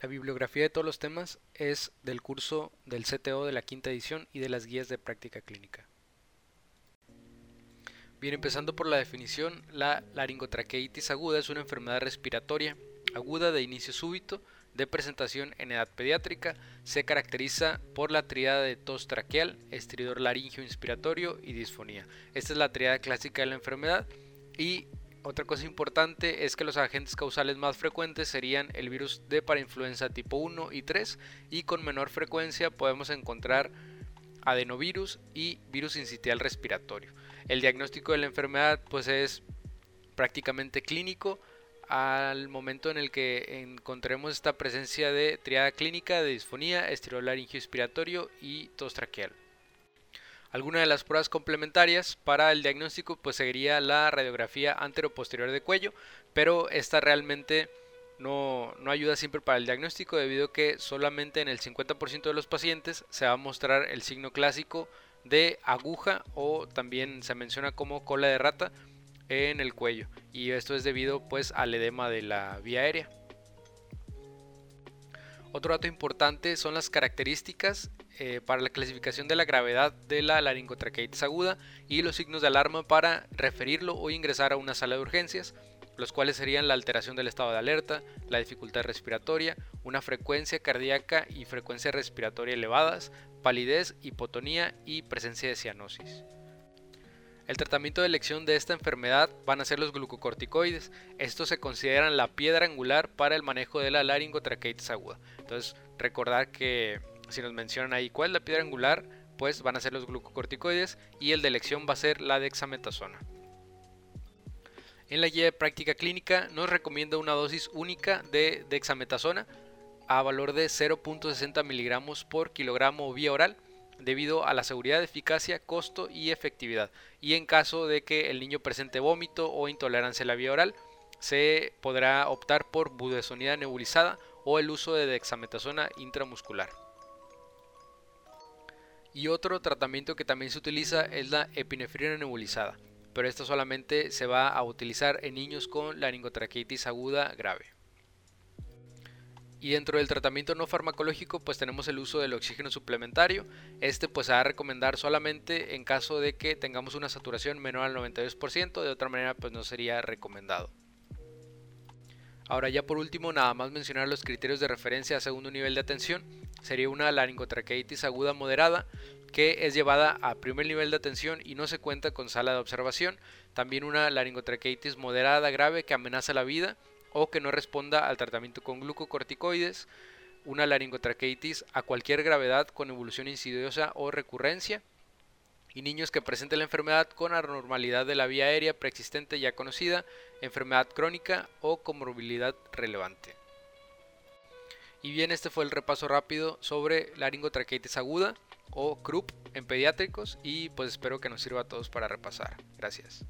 La bibliografía de todos los temas es del curso del CTO de la quinta edición y de las guías de práctica clínica. Bien, empezando por la definición, la laringotraqueitis aguda es una enfermedad respiratoria aguda de inicio súbito de presentación en edad pediátrica. Se caracteriza por la triada de tos traqueal, estridor laringio inspiratorio y disfonía. Esta es la triada clásica de la enfermedad y otra cosa importante es que los agentes causales más frecuentes serían el virus de parainfluenza tipo 1 y 3 y con menor frecuencia podemos encontrar adenovirus y virus incitial respiratorio. El diagnóstico de la enfermedad pues es prácticamente clínico al momento en el que encontremos esta presencia de triada clínica de disfonía, estirolaringio inspiratorio y tos traqueal. Alguna de las pruebas complementarias para el diagnóstico pues sería la radiografía antero-posterior de cuello, pero esta realmente no, no, ayuda siempre para el diagnóstico debido a que solamente en el 50% de los pacientes se va a mostrar el signo clásico de aguja o también se menciona como cola de rata en el cuello y esto es debido pues al edema de la vía aérea. Otro dato importante son las características eh, para la clasificación de la gravedad de la laringotraqueitis aguda y los signos de alarma para referirlo o ingresar a una sala de urgencias, los cuales serían la alteración del estado de alerta, la dificultad respiratoria, una frecuencia cardíaca y frecuencia respiratoria elevadas, palidez, hipotonía y presencia de cianosis. El tratamiento de elección de esta enfermedad van a ser los glucocorticoides. Estos se consideran la piedra angular para el manejo de la laringotraqueitis aguda. Entonces, recordar que si nos mencionan ahí cuál es la piedra angular, pues van a ser los glucocorticoides y el de elección va a ser la dexametasona. En la guía de práctica clínica nos recomienda una dosis única de dexametasona a valor de 0.60 miligramos por kilogramo vía oral debido a la seguridad, eficacia, costo y efectividad. Y en caso de que el niño presente vómito o intolerancia a la vía oral, se podrá optar por budesonida nebulizada o el uso de dexametasona intramuscular. Y otro tratamiento que también se utiliza es la epinefrina nebulizada, pero esta solamente se va a utilizar en niños con laringotraqueitis aguda grave. Y dentro del tratamiento no farmacológico pues tenemos el uso del oxígeno suplementario. Este pues se va a recomendar solamente en caso de que tengamos una saturación menor al 92%, de otra manera pues no sería recomendado. Ahora ya por último nada más mencionar los criterios de referencia a segundo nivel de atención. Sería una laringotraqueitis aguda moderada que es llevada a primer nivel de atención y no se cuenta con sala de observación. También una laringotraqueitis moderada grave que amenaza la vida o que no responda al tratamiento con glucocorticoides. Una laringotraqueitis a cualquier gravedad con evolución insidiosa o recurrencia y niños que presenten la enfermedad con anormalidad de la vía aérea preexistente ya conocida, enfermedad crónica o comorbilidad relevante. Y bien, este fue el repaso rápido sobre laringotraqueitis aguda o CRUP en pediátricos y pues espero que nos sirva a todos para repasar. Gracias.